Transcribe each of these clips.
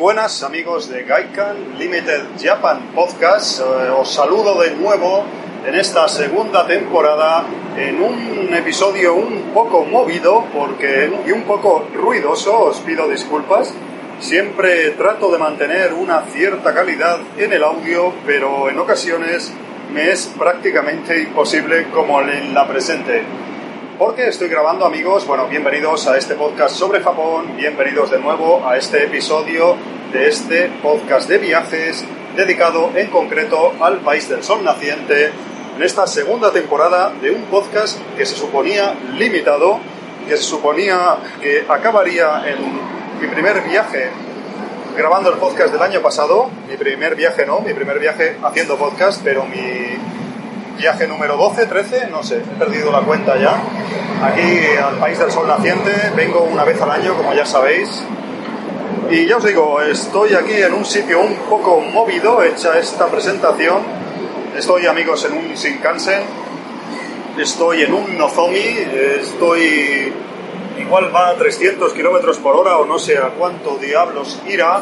Buenas amigos de Gaikan Limited Japan Podcast. Eh, os saludo de nuevo en esta segunda temporada en un episodio un poco movido porque, y un poco ruidoso. Os pido disculpas. Siempre trato de mantener una cierta calidad en el audio, pero en ocasiones me es prácticamente imposible como en la presente. Porque estoy grabando amigos, bueno, bienvenidos a este podcast sobre Japón, bienvenidos de nuevo a este episodio de este podcast de viajes dedicado en concreto al país del sol naciente en esta segunda temporada de un podcast que se suponía limitado, que se suponía que acabaría en mi primer viaje grabando el podcast del año pasado, mi primer viaje no, mi primer viaje haciendo podcast, pero mi viaje número 12, 13, no sé, he perdido la cuenta ya. Aquí al país del sol naciente, vengo una vez al año, como ya sabéis. Y ya os digo, estoy aquí en un sitio un poco movido, hecha esta presentación. Estoy, amigos, en un Shinkansen, estoy en un Nozomi, estoy igual va a 300 kilómetros por hora o no sé a cuánto diablos irá.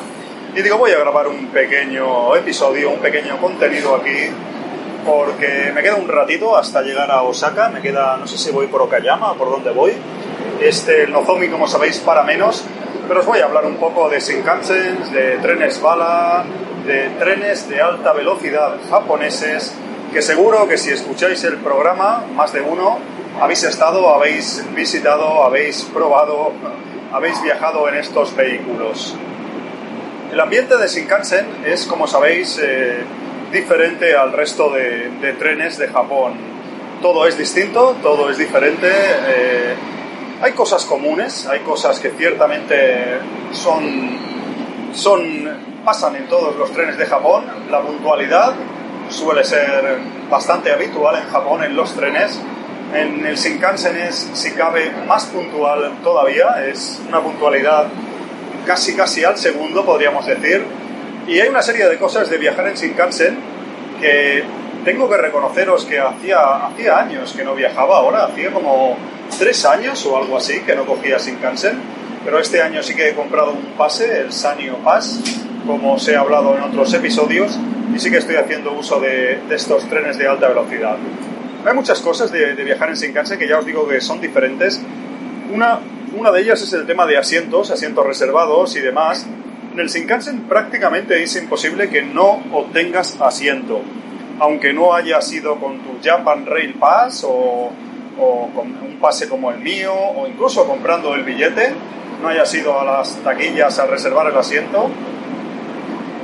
Y digo, voy a grabar un pequeño episodio, un pequeño contenido aquí porque me queda un ratito hasta llegar a Osaka, me queda, no sé si voy por Okayama o por dónde voy. Este, Nozomi, como sabéis, para menos, pero os voy a hablar un poco de Shinkansen, de trenes bala, de trenes de alta velocidad japoneses, que seguro que si escucháis el programa, más de uno, habéis estado, habéis visitado, habéis probado, habéis viajado en estos vehículos. El ambiente de Shinkansen es, como sabéis, eh, diferente al resto de, trenes de Japón. Todo es distinto, todo es diferente. Eh, hay cosas comunes, hay cosas que ciertamente son, son, pasan en todos los trenes de Japón. La puntualidad suele ser bastante habitual en Japón en los trenes. En el Shinkansen es, si cabe, más puntual todavía. Es una puntualidad casi casi al segundo, podríamos decir y hay una serie de cosas de viajar en Shinkansen que tengo que reconoceros que hacía, hacía años que no viajaba ahora, hacía como tres años o algo así que no cogía Shinkansen, pero este año sí que he comprado un pase, el Sanyo Pass, como os he hablado en otros episodios, y sí que estoy haciendo uso de, estos trenes de alta velocidad. Hay muchas cosas de, viajar en Shinkansen que ya os digo que son diferentes. Una, una de ellas es el tema de asientos, asientos reservados y demás, en el Shinkansen prácticamente es imposible que no obtengas asiento, aunque no haya sido con tu Japan Rail Pass o, con un pase como el mío o incluso comprando el billete, no haya sido a las taquillas a reservar el asiento,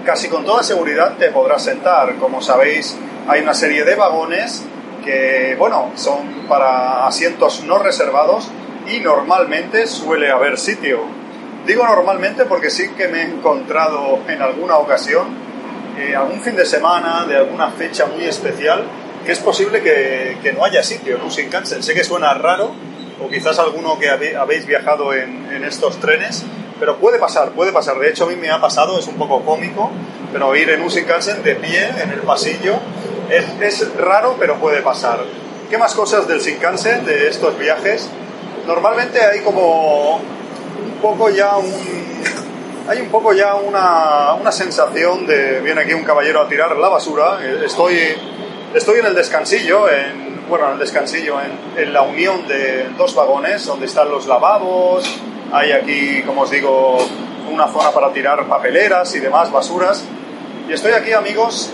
casi con toda seguridad te podrás sentar. Como sabéis, hay una serie de vagones que, bueno, son para asientos no reservados y normalmente suele haber sitio. Digo normalmente porque sí que me he encontrado en alguna ocasión, eh, algún fin de semana, de alguna fecha muy especial, que es posible que, que no haya sitio en un Shinkansen. Sé que suena raro, o quizás alguno que habéis viajado en, en, estos trenes, pero puede pasar, puede pasar. De hecho, a mí me ha pasado, es un poco cómico, pero ir en un Shinkansen de pie en el pasillo es, es raro, pero puede pasar. ¿Qué más cosas del Shinkansen, de estos viajes? Normalmente hay como poco ya un, hay un poco ya una, una, sensación de viene aquí un caballero a tirar la basura. Estoy, estoy en el descansillo, en, bueno, en el descansillo, en, en, la unión de dos vagones donde están los lavabos. Hay aquí, como os digo, una zona para tirar papeleras y demás basuras. Y estoy aquí, amigos,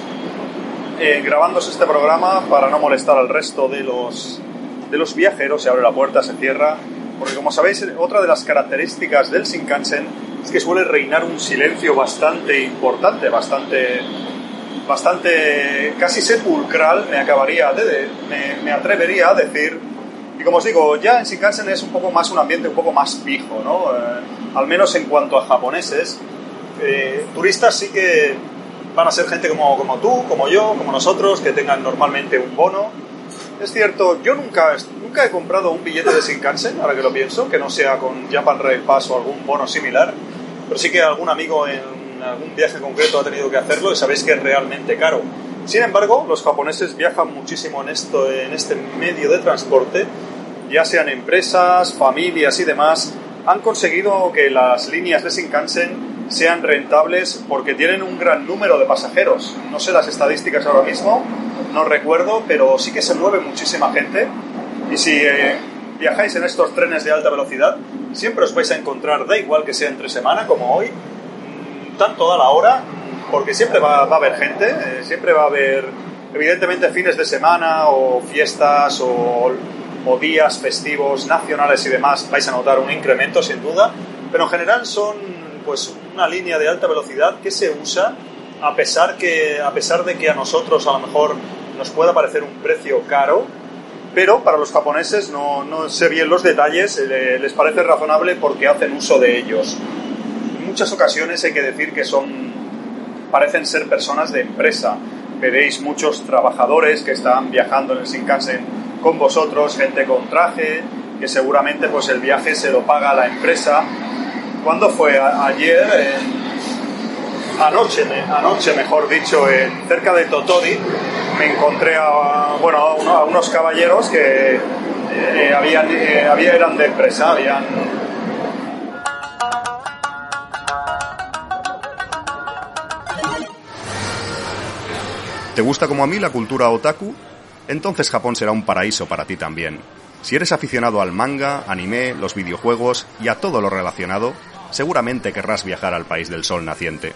eh, grabándose este programa para no molestar al resto de los, de los viajeros. Se abre la puerta, se cierra porque como sabéis, otra de las características del Shinkansen es que suele reinar un silencio bastante importante, bastante, bastante casi sepulcral, me acabaría de, me, atrevería a decir. Y como os digo, ya en Shinkansen es un poco más un ambiente un poco más fijo, ¿no? Eh, al menos en cuanto a japoneses. Eh, turistas sí que van a ser gente como, como tú, como yo, como nosotros, que tengan normalmente un bono. Es cierto, yo nunca, Nunca he comprado un billete de Shinkansen, ahora que lo pienso, que no sea con Japan Rail Pass o algún bono similar, pero sí que algún amigo en algún viaje concreto ha tenido que hacerlo y sabéis que es realmente caro. Sin embargo, los japoneses viajan muchísimo en, esto, en este medio de transporte, ya sean empresas, familias y demás, han conseguido que las líneas de Shinkansen sean rentables porque tienen un gran número de pasajeros. No sé las estadísticas ahora mismo, no recuerdo, pero sí que se mueve muchísima gente. Y si eh, viajáis en estos trenes de alta velocidad, siempre os vais a encontrar, da igual que sea entre semana como hoy, tanto da la hora, porque siempre va, a haber gente, eh, siempre va a haber, evidentemente, fines de semana o fiestas o, o días festivos nacionales y demás, vais a notar un incremento sin duda, pero en general son pues una línea de alta velocidad que se usa a pesar, que, a pesar de que a nosotros a lo mejor nos pueda parecer un precio caro, pero para los japoneses no, no sé bien los detalles, eh, les parece razonable porque hacen uso de ellos. En muchas ocasiones hay que decir que son, parecen ser personas de empresa. Veréis muchos trabajadores que están viajando en el Shinkansen con vosotros, gente con traje, que seguramente pues el viaje se lo paga la empresa. ¿Cuándo fue? ayer, anoche, anoche mejor dicho, cerca de Totori, me encontré a, bueno, a, unos caballeros que eh, habían, eh, eran de empresa, habían... ¿Te gusta como a mí la cultura otaku? Entonces Japón será un paraíso para ti también. Si eres aficionado al manga, anime, los videojuegos y a todo lo relacionado, seguramente querrás viajar al país del sol naciente.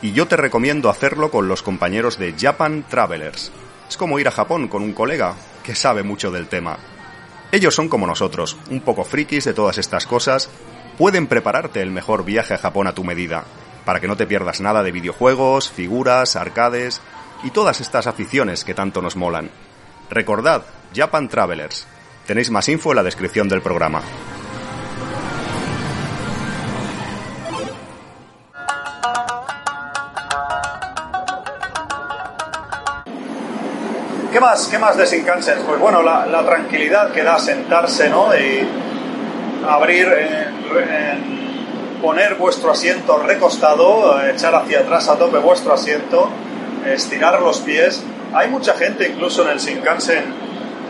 Y yo te recomiendo hacerlo con los compañeros de Japan Travelers, es como ir a Japón con un colega que sabe mucho del tema. Ellos son como nosotros, un poco frikis de todas estas cosas, pueden prepararte el mejor viaje a Japón a tu medida, para que no te pierdas nada de videojuegos, figuras, arcades y todas estas aficiones que tanto nos molan. Recordad, Japan Travelers. Tenéis más info en la descripción del programa. Más, qué más de Shinkansen? Pues bueno, la, tranquilidad que da sentarse, ¿no? Y abrir, poner vuestro asiento recostado, echar hacia atrás a tope vuestro asiento, estirar los pies. Hay mucha gente incluso en el Shinkansen,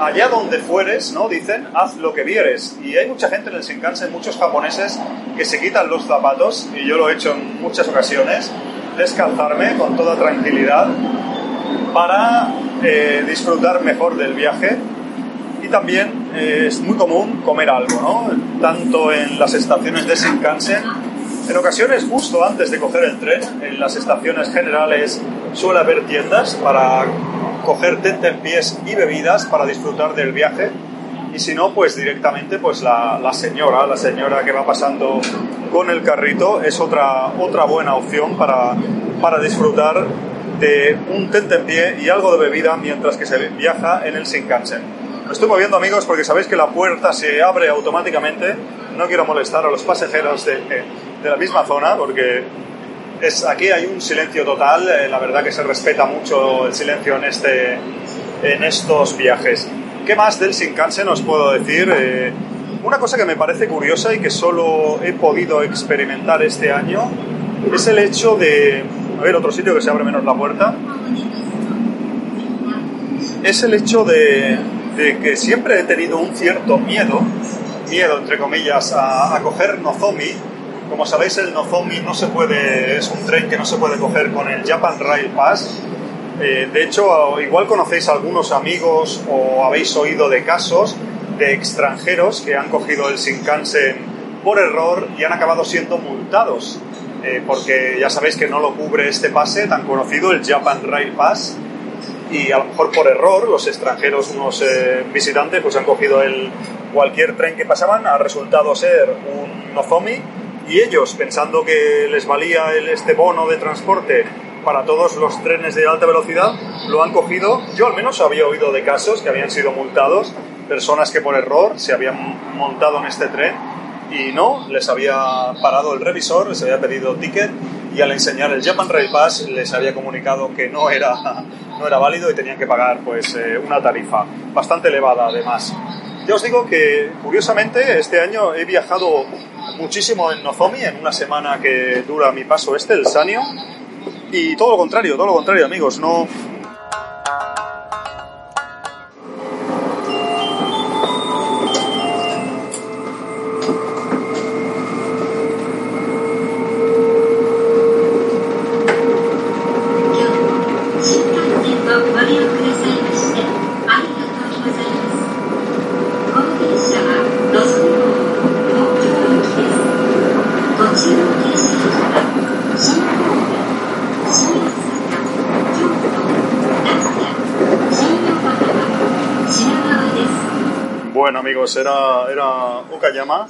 allá donde fueres, ¿no? Dicen, haz lo que vieres. Y hay mucha gente en el Shinkansen, muchos japoneses, que se quitan los zapatos, y yo lo he hecho en muchas ocasiones, descalzarme con toda tranquilidad para eh, disfrutar mejor del viaje. Y también eh, es muy común comer algo, ¿no? Tanto en las estaciones de Shinkansen, en ocasiones justo antes de coger el tren, en las estaciones generales suele haber tiendas para coger pies y bebidas para disfrutar del viaje. Y si no, pues directamente pues la, la, señora, la señora que va pasando con el carrito es otra, otra buena opción para, para disfrutar un tentempié y algo de bebida mientras que se viaja en el Shinkansen. Me estoy moviendo amigos porque sabéis que la puerta se abre automáticamente. No quiero molestar a los pasajeros de, de la misma zona porque es, aquí hay un silencio total. Eh, la verdad que se respeta mucho el silencio en, este, en estos viajes. ¿Qué más del Shinkansen os puedo decir? Eh, una cosa que me parece curiosa y que solo he podido experimentar este año es el hecho de ver otro sitio que se abre menos la puerta, es el hecho de, que siempre he tenido un cierto miedo, miedo entre comillas, a, coger Nozomi. Como sabéis, el Nozomi no se puede, es un tren que no se puede coger con el Japan Rail Pass. Eh, de hecho, igual conocéis algunos amigos o habéis oído de casos de extranjeros que han cogido el Shinkansen por error y han acabado siendo multados eh, porque ya sabéis que no lo cubre este pase tan conocido, el Japan Rail Pass, y a lo mejor por error los extranjeros, unos eh, visitantes, pues han cogido el, cualquier tren que pasaban, ha resultado ser un Nozomi, y ellos, pensando que les valía el, este bono de transporte para todos los trenes de alta velocidad, lo han cogido. Yo al menos había oído de casos que habían sido multados, personas que por error se habían montado en este tren y no, les había parado el revisor, les había pedido ticket y al enseñar el Japan Rail Pass les había comunicado que no era, no era válido y tenían que pagar pues eh, una tarifa bastante elevada además. Ya os digo que curiosamente este año he viajado muchísimo en Nozomi en una semana que dura mi paso este, el Sanio, y todo lo contrario, todo lo contrario amigos, no, amigos, era, era Ukayama,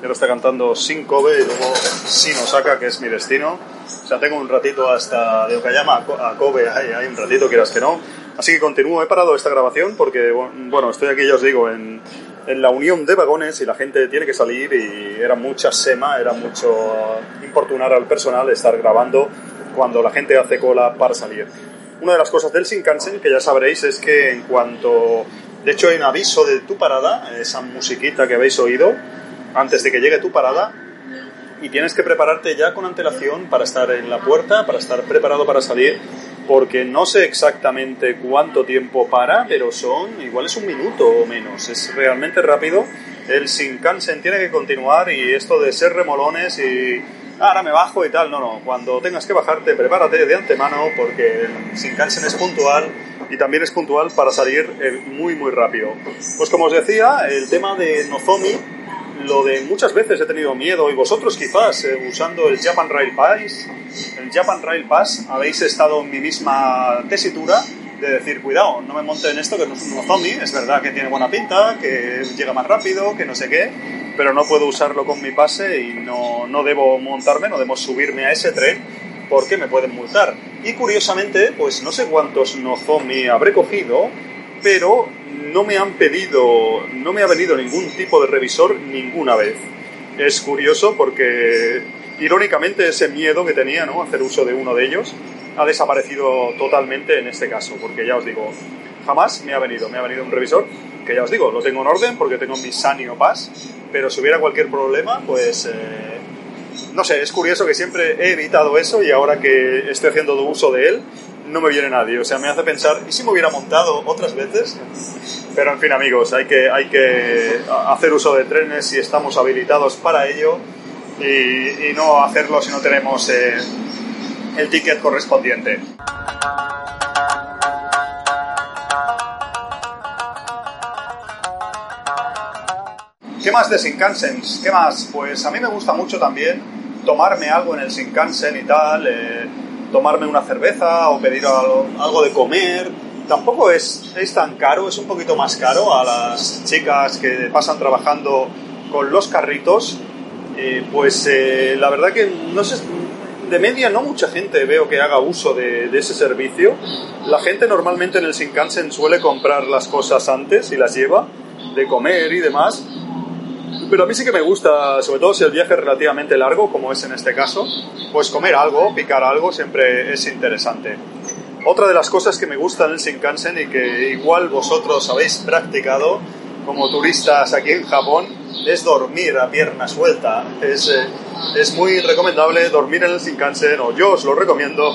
que está cantando sin Kobe y luego sin Osaka, que es mi destino. O sea, tengo un ratito hasta de Okayama a Kobe, hay, hay un ratito, quieras que no. Así que continúo, he parado esta grabación porque, bueno, estoy aquí, ya os digo, en, en la unión de vagones y la gente tiene que salir y era mucha sema, era mucho importunar al personal estar grabando cuando la gente hace cola para salir. Una de las cosas del Shinkansen, que ya sabréis, es que en cuanto... De hecho, hay un aviso de tu parada, esa musiquita que habéis oído, antes de que llegue tu parada, y tienes que prepararte ya con antelación para estar en la puerta, para estar preparado para salir, porque no sé exactamente cuánto tiempo para, pero son, igual es un minuto o menos, es realmente rápido. El Shinkansen tiene que continuar y esto de ser remolones y ahora me bajo y tal, no, no, cuando tengas que bajarte, prepárate de antemano porque el Shinkansen es puntual y también es puntual para salir eh, muy, muy rápido. Pues como os decía, el tema de Nozomi lo de muchas veces he tenido miedo y vosotros quizás eh, usando el Japan Rail Pass, el Japan Rail Pass habéis estado en mi misma tesitura de decir, cuidado, no me monte en esto que no es un zombie, es verdad que tiene buena pinta, que llega más rápido, que no sé qué, pero no puedo usarlo con mi pase y no, no debo montarme, no debo subirme a ese tren porque me pueden multar. Y curiosamente, pues no sé cuántos no zombie habré cogido, pero no me han pedido, no me ha venido ningún tipo de revisor ninguna vez. Es curioso porque, irónicamente, ese miedo que tenía, ¿no? Hacer uso de uno de ellos, ha desaparecido totalmente en este caso, porque ya os digo, jamás me ha venido, me ha venido un revisor, que ya os digo, lo tengo en orden porque tengo mi Sanio Pass, pero si hubiera cualquier problema, pues... Eh, no sé, es curioso que siempre he evitado eso y ahora que estoy haciendo uso de él, no me viene nadie. O sea, me hace pensar, ¿y si me hubiera montado otras veces? Pero en fin, amigos, hay que, hay que hacer uso de trenes si estamos habilitados para ello y, no hacerlo si no tenemos eh, el ticket correspondiente. ¿Qué más de Shinkansen? ¿Qué más? Pues a mí me gusta mucho también tomarme algo en el Shinkansen y tal. Eh, tomarme una cerveza o pedir algo, de comer. Tampoco es, es tan caro, es un poquito más caro a las chicas que pasan trabajando con los carritos. pues eh, la verdad que no sé, de media no mucha gente veo que haga uso de, de, ese servicio. La gente normalmente en el Shinkansen suele comprar las cosas antes y las lleva, de comer y demás. Pero a mí sí que me gusta, sobre todo si el viaje es relativamente largo, como es en este caso, pues comer algo, picar algo, siempre es interesante. Otra de las cosas que me gusta en el Shinkansen y que igual vosotros habéis practicado como turistas aquí en Japón es dormir a pierna suelta. Es, eh, es muy recomendable dormir en el Shinkansen, o yo os lo recomiendo.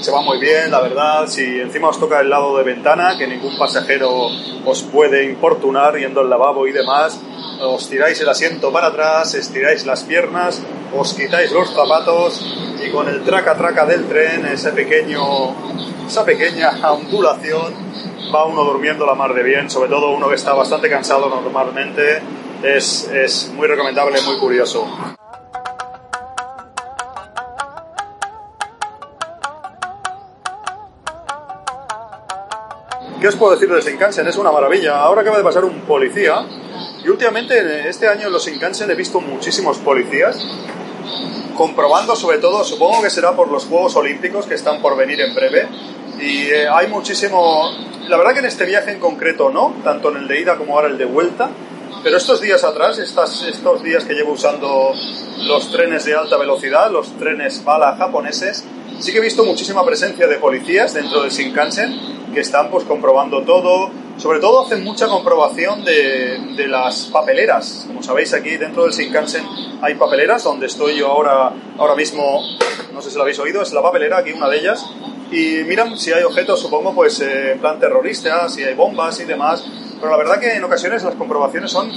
Se va muy bien, la verdad. Si encima os toca el lado de ventana, que ningún pasajero os puede importunar yendo al lavabo y demás, os tiráis el asiento para atrás, estiráis las piernas, os quitáis los zapatos y con el traca-traca del tren, ese pequeño, esa pequeña ondulación, va uno durmiendo la mar de bien, sobre todo uno que está bastante cansado normalmente, es, es muy recomendable, muy curioso. ¿Qué os puedo decir de Shinkansen? Es una maravilla. Ahora acaba de pasar un policía y últimamente, este año en los Shinkansen he visto muchísimos policías comprobando sobre todo, supongo que será por los Juegos Olímpicos que están por venir en breve. Y eh, hay muchísimo... La verdad que en este viaje en concreto no, tanto en el de ida como ahora el de vuelta. Pero estos días atrás, estas, estos días que llevo usando los trenes de alta velocidad, los trenes bala japoneses, sí que he visto muchísima presencia de policías dentro del Shinkansen que están pues comprobando todo, sobre todo hacen mucha comprobación de, de, las papeleras. Como sabéis, aquí dentro del Shinkansen hay papeleras, donde estoy yo ahora, ahora mismo, no sé si lo habéis oído, es la papelera, aquí una de ellas. Y miran si hay objetos, supongo, pues eh, en plan terrorista, si hay bombas y demás. Pero la verdad que en ocasiones las comprobaciones son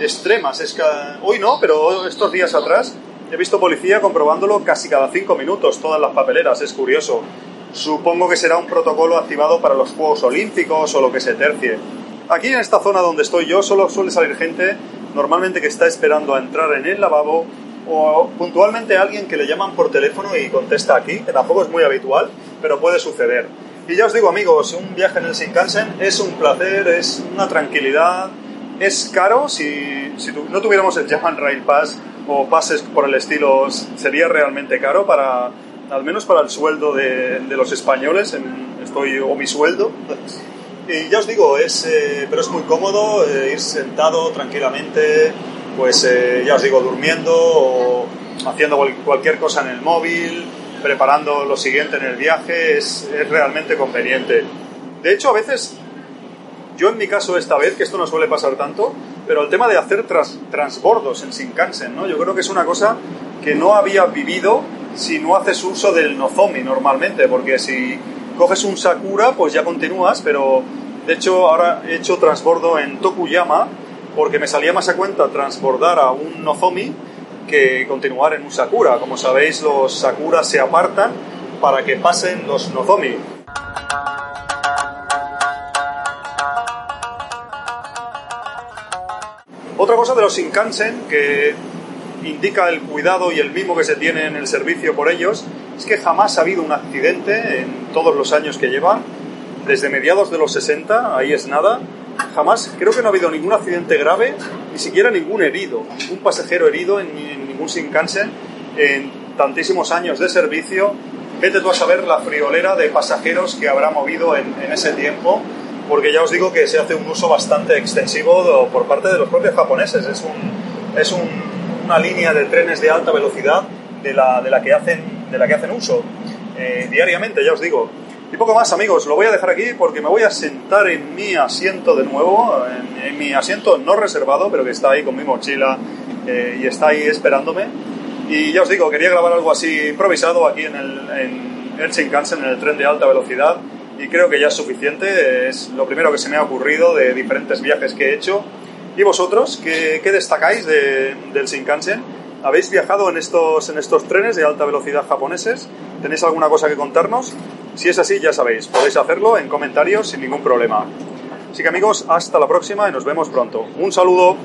extremas. Es hoy no, pero estos días atrás he visto policía comprobándolo casi cada cinco minutos, todas las papeleras. Es curioso. Supongo que será un protocolo activado para los Juegos Olímpicos o lo que se tercie. Aquí en esta zona donde estoy yo solo suele salir gente normalmente que está esperando a entrar en el lavabo o puntualmente alguien que le llaman por teléfono y contesta aquí, que tampoco es muy habitual, pero puede suceder. Y ya os digo amigos, un viaje en el Shinkansen es un placer, es una tranquilidad, es caro si, si no tuviéramos el Japan Rail Pass o pases por el estilo, sería realmente caro para, al menos para el sueldo de, de los españoles, estoy, o mi sueldo. Y ya os digo, es, eh, pero es muy cómodo eh, ir sentado tranquilamente, pues eh, ya os digo, durmiendo o haciendo cualquier cosa en el móvil, preparando lo siguiente en el viaje, es, realmente conveniente. De hecho, a veces, yo en mi caso esta vez, que esto no suele pasar tanto, pero el tema de hacer transbordos en Shinkansen, ¿no? Yo creo que es una cosa que no había vivido si no haces uso del Nozomi normalmente, porque si coges un Sakura, pues ya continúas, pero de hecho ahora he hecho transbordo en Tokuyama porque me salía más a cuenta transbordar a un Nozomi que continuar en un Sakura. Como sabéis, los Sakura se apartan para que pasen los Nozomi. Otra cosa de los Shinkansen que indica el cuidado y el mimo que se tiene en el servicio por ellos es que jamás ha habido un accidente en todos los años que lleva, desde mediados de los 60, ahí es nada, jamás, creo que no ha habido ningún accidente grave, ni siquiera ningún herido, ningún pasajero herido en, ningún Shinkansen en tantísimos años de servicio. Vete tú a saber la friolera de pasajeros que habrá movido en, en ese tiempo, porque ya os digo que se hace un uso bastante extensivo por parte de los propios japoneses. Es, un, es un, una línea de trenes de alta velocidad de la, de la, que, hacen, de la que hacen uso eh, diariamente, ya os digo. Y poco más, amigos, lo voy a dejar aquí porque me voy a sentar en mi asiento de nuevo, en, mi asiento no reservado, pero que está ahí con mi mochila eh, y está ahí esperándome. Y ya os digo, quería grabar algo así improvisado aquí en el, en el Shinkansen, en el tren de alta velocidad, y creo que ya es suficiente. Es lo primero que se me ha ocurrido de diferentes viajes que he hecho. ¿Y vosotros qué, qué destacáis de, del Shinkansen? ¿Habéis viajado en estos, en estos trenes de alta velocidad japoneses? ¿Tenéis alguna cosa que contarnos? Si es así, ya sabéis, podéis hacerlo en comentarios sin ningún problema. Así que amigos, hasta la próxima y nos vemos pronto. Un saludo.